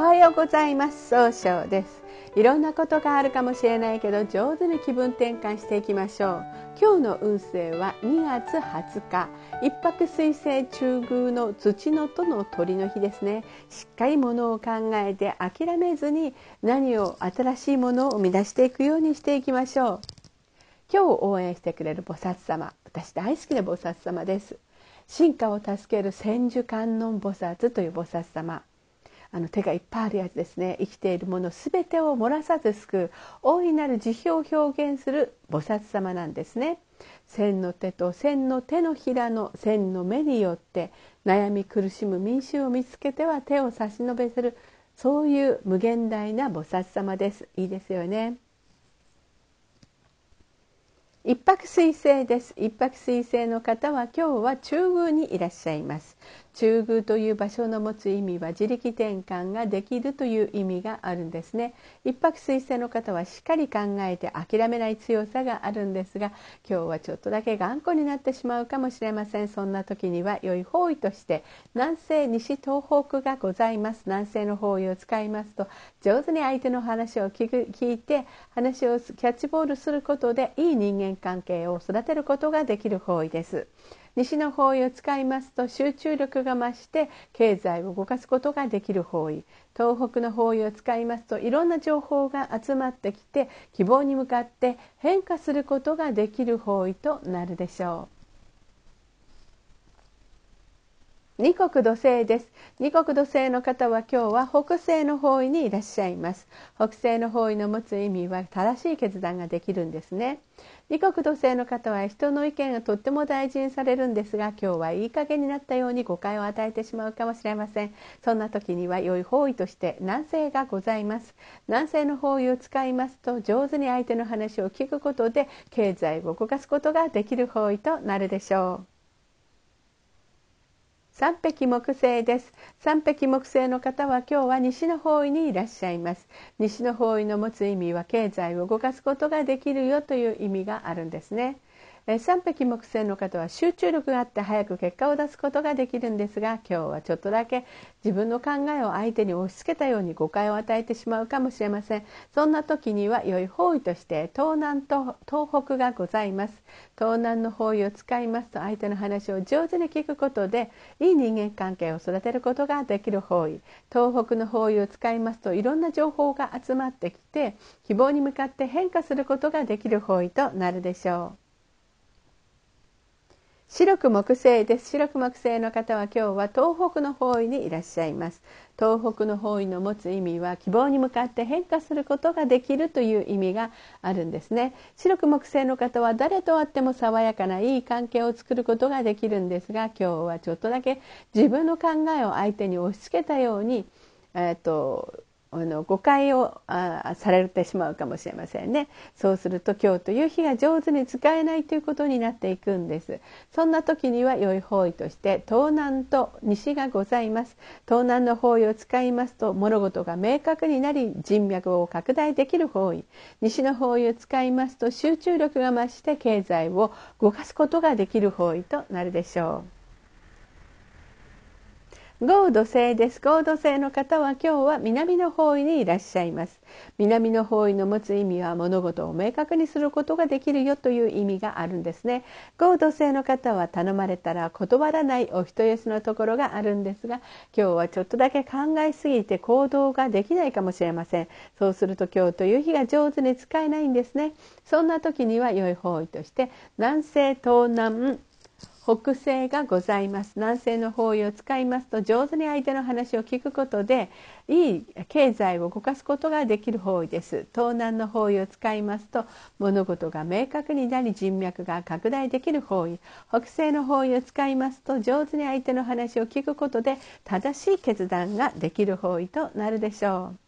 はようございます。総称です。いろんなことがあるかもしれないけど上手に気分転換していきましょう。今日の運勢は2月20日。一泊水星中宮の土のとの鳥の日ですね。しっかりものを考えて諦めずに何を新しいものを生み出していくようにしていきましょう。今日応援してくれる菩薩様。私大好きな菩薩様です。進化を助ける千手観音菩薩という菩薩様。あの手がいっぱいあるやつですね。生きているもの全てを漏らさず救う。大いなる慈悲を表現する菩薩様なんですね。千の手と千の手のひらの千の目によって悩み苦しむ民衆を見つけては手を差し伸べする。そういう無限大な菩薩様です。いいですよね。一泊水星です。一泊水星の方は今日は中宮にいらっしゃいます。中宮という場所の持つ意味は自力転換ができるという意味があるんですね。一泊水星の方はしっかり考えて諦めない強さがあるんですが今日はちょっとだけ頑固になってしまうかもしれません。そんな時には良い方位として南西西東北がございます。南西の方位を使いますと上手に相手の話を聞く聞いて話をキャッチボールすることでいい人間関係を育てることができる方位です。西の方位を使いますと集中力が増して経済を動かすことができる方位東北の方位を使いますといろんな情報が集まってきて希望に向かって変化することができる方位となるでしょう。二国土星です。二国土星の方は今日は北西の方位にいらっしゃいます。北西の方位の持つ意味は正しい決断ができるんですね。二国土星の方は人の意見がとっても大事にされるんですが今日はいい加減になったように誤解を与えてしまうかもしれません。そんな時には良い方位として南西がございます。南西の方位を使いますと上手に相手の話を聞くことで経済を動かすことができる方位となるでしょう。三匹木星です。三匹木星の方は今日は西の方位にいらっしゃいます。西の方位の持つ意味は経済を動かすことができるよという意味があるんですね。三匹木星の方は集中力があって早く結果を出すことができるんですが今日はちょっとだけ自分の考えを相手に押し付けたように誤解を与えてしまうかもしれません。そんな時には良い方位として東南と東北がございます。東南の方位を使いますと相手の話を上手に聞くことでいい人間関係を育てることができる方位。東北の方位を使いますといろんな情報が集まってきて希望に向かって変化することができる方位となるでしょう。白く木星です。白く木星の方は今日は東北の方位にいらっしゃいます。東北の方位の持つ意味は希望に向かって変化することができるという意味があるんですね。白く木星の方は誰と会っても爽やかないい関係を作ることができるんですが今日はちょっとだけ自分の考えを相手に押し付けたようにえーとあの誤解をあされてしまうかもしれませんね。そうすると今日という日が上手に使えないということになっていくんです。そんな時には良い方位として東南と西がございます。東南の方位を使いますと物事が明確になり人脈を拡大できる方位。西の方位を使いますと集中力が増して経済を動かすことができる方位となるでしょう。合土星です。合土星の方は今日は南の方位にいらっしゃいます。南の方位の持つ意味は物事を明確にすることができるよという意味があるんですね。合土星の方は頼まれたら断らないお人よしのところがあるんですが今日はちょっとだけ考えすぎて行動ができないかもしれません。そうすると今日という日が上手に使えないんですね。そんな時には良い方位として南西東南北西がございます。南西の方位を使いますと上手に相手の話を聞くことでいい経済を動かすことができる方位です。東南の方位を使いますと物事が明確になり人脈が拡大できる方位。北西の方位を使いますと上手に相手の話を聞くことで正しい決断ができる方位となるでしょう。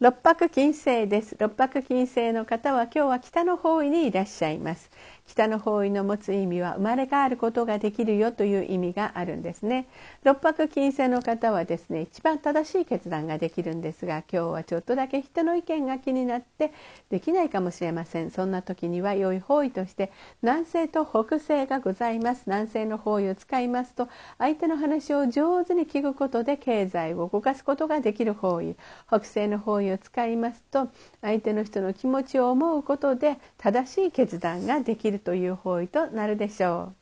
六白金星です。六白金星の方は今日は北の方位にいらっしゃいます。北の方位の持つ意味は生まれ変わることができるよという意味があるんですね。六白金星の方はですね一番正しい決断ができるんですが今日はちょっとだけ人の意見が気になってできないかもしれません。そんな時には良い方位として南西と北西がございます。南西の方位を使いますと相手の話を上手に聞くことで経済を動かすことができる方位。北西の方位を使いますと相手の人の気持ちを思うことで正しい決断ができるという方位となるでしょう。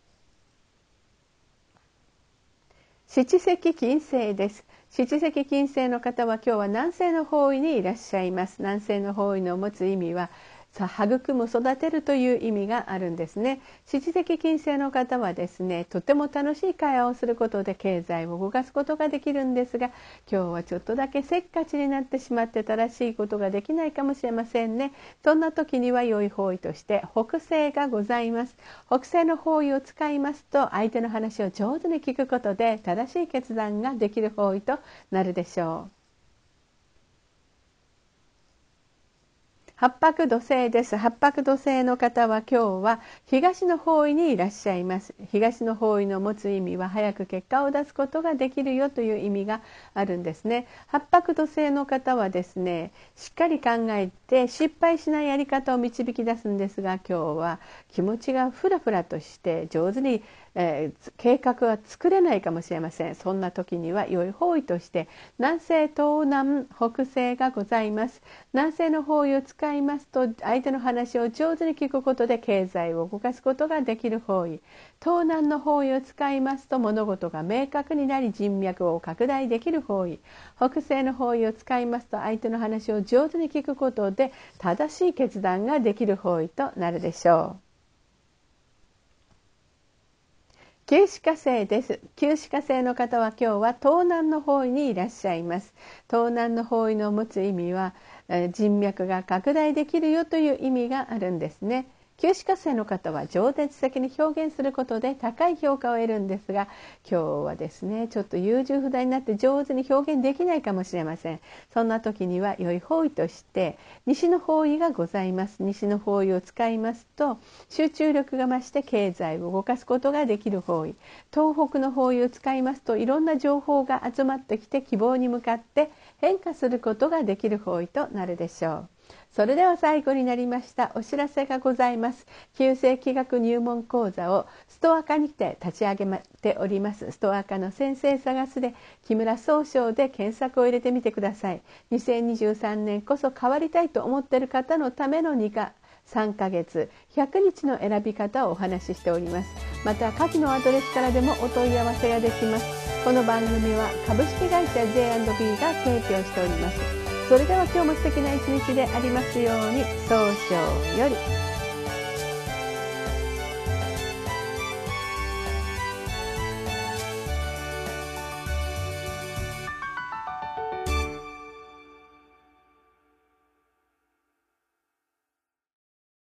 七石金星です七石金星の方は今日は南西の方位にいらっしゃいます南西の方位の持つ意味は育む育てるという意味があるんですね。七石金星の方はですねとても楽しい会話をすることで経済を動かすことができるんですが今日はちょっとだけせっかちになってしまって正しいことができないかもしれませんね。そんな時には良い方位として北西がございます。北西の方位を使いますと相手の話を上手に聞くことで正しい決断ができる方位となるでしょう。八白土星です。八白土星の方は今日は東の方位にいらっしゃいます。東の方位の持つ意味は早く結果を出すことができるよという意味があるんですね。八白土星の方はですねしっかり考えて失敗しないやり方を導き出すんですが今日は気持ちがふらふらとして上手にえー、計画は作れないかもしれません。そんな時には良い方位として南西東南北西がございます。南西の方位を使いますと相手の話を上手に聞くことで経済を動かすことができる方位。東南の方位を使いますと物事が明確になり人脈を拡大できる方位。北西の方位を使いますと相手の話を上手に聞くことで正しい決断ができる方位となるでしょう。旧歯科生です。旧歯科生の方は今日は東南の方位にいらっしゃいます。東南の方位の持つ意味は人脈が拡大できるよという意味があるんですね。旧歯科生の方は情熱的に表現することで高い評価を得るんですが今日はですねちょっと優柔不断になって上手に表現できないかもしれません。そんな時には良い方位として西の方位がございます。西の方位を使いますと集中力が増して経済を動かすことができる方位。東北の方位を使いますといろんな情報が集まってきて希望に向かって変化することができる方位となるでしょう。それでは最後になりましたお知らせがございます。旧世紀学入門講座をストア化にて立ち上げております。ストア化の先生探すで木村総称で検索を入れてみてください。2023年こそ変わりたいと思っている方のための2課3ヶ月100日の選び方をお話ししております。また下記のアドレスからでもお問い合わせができます。この番組は株式会社 J&B が提供しております。それでは今日も素敵な一日でありますように早々より。